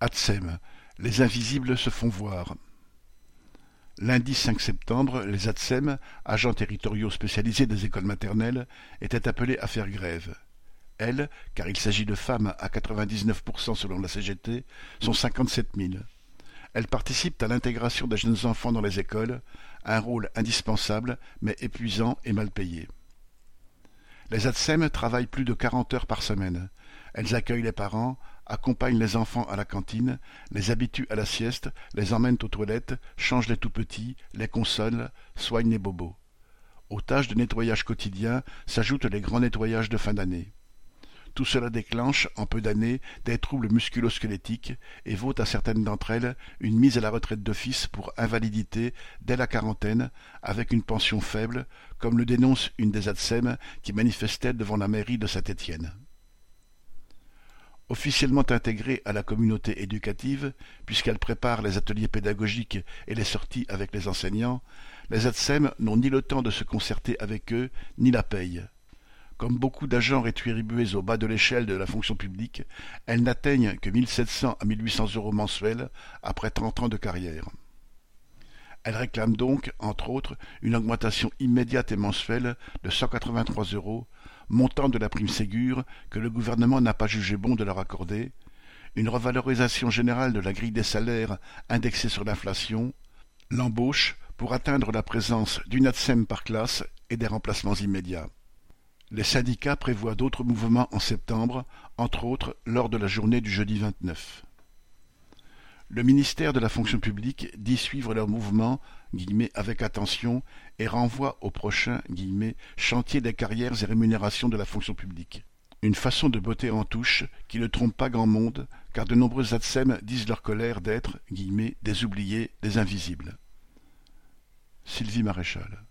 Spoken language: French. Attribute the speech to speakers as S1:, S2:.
S1: Atsem, les invisibles se font voir. Lundi 5 septembre, les ATSEM, agents territoriaux spécialisés des écoles maternelles, étaient appelés à faire grève. Elles, car il s'agit de femmes à 99% selon la CGT, sont 57 000. Elles participent à l'intégration des jeunes enfants dans les écoles, un rôle indispensable mais épuisant et mal payé. Les ATSEM travaillent plus de 40 heures par semaine. Elles accueillent les parents, accompagnent les enfants à la cantine, les habituent à la sieste, les emmènent aux toilettes, changent les tout-petits, les consolent, soignent les bobos. Aux tâches de nettoyage quotidien s'ajoutent les grands nettoyages de fin d'année. Tout cela déclenche, en peu d'années, des troubles musculo-squelettiques et vaut à certaines d'entre elles une mise à la retraite d'office pour invalidité dès la quarantaine, avec une pension faible, comme le dénonce une des ADSEM qui manifestait devant la mairie de Saint-Étienne. Officiellement intégrée à la communauté éducative, puisqu'elle prépare les ateliers pédagogiques et les sorties avec les enseignants, les ADSEM n'ont ni le temps de se concerter avec eux, ni la paye. Comme beaucoup d'agents rétribués au bas de l'échelle de la fonction publique, elles n'atteignent que 1700 à 1800 euros mensuels après 30 ans de carrière. Elles réclament donc, entre autres, une augmentation immédiate et mensuelle de 183 euros, montant de la prime Ségur que le gouvernement n'a pas jugé bon de leur accorder, une revalorisation générale de la grille des salaires indexée sur l'inflation, l'embauche pour atteindre la présence d'une ATSEM par classe et des remplacements immédiats. Les syndicats prévoient d'autres mouvements en septembre, entre autres lors de la journée du jeudi 29. Le ministère de la fonction publique dit suivre leur mouvement avec attention et renvoie au prochain chantier des carrières et rémunérations de la fonction publique. Une façon de botter en touche qui ne trompe pas grand monde, car de nombreux ATSEM disent leur colère d'être des oubliés, des invisibles. Sylvie Maréchal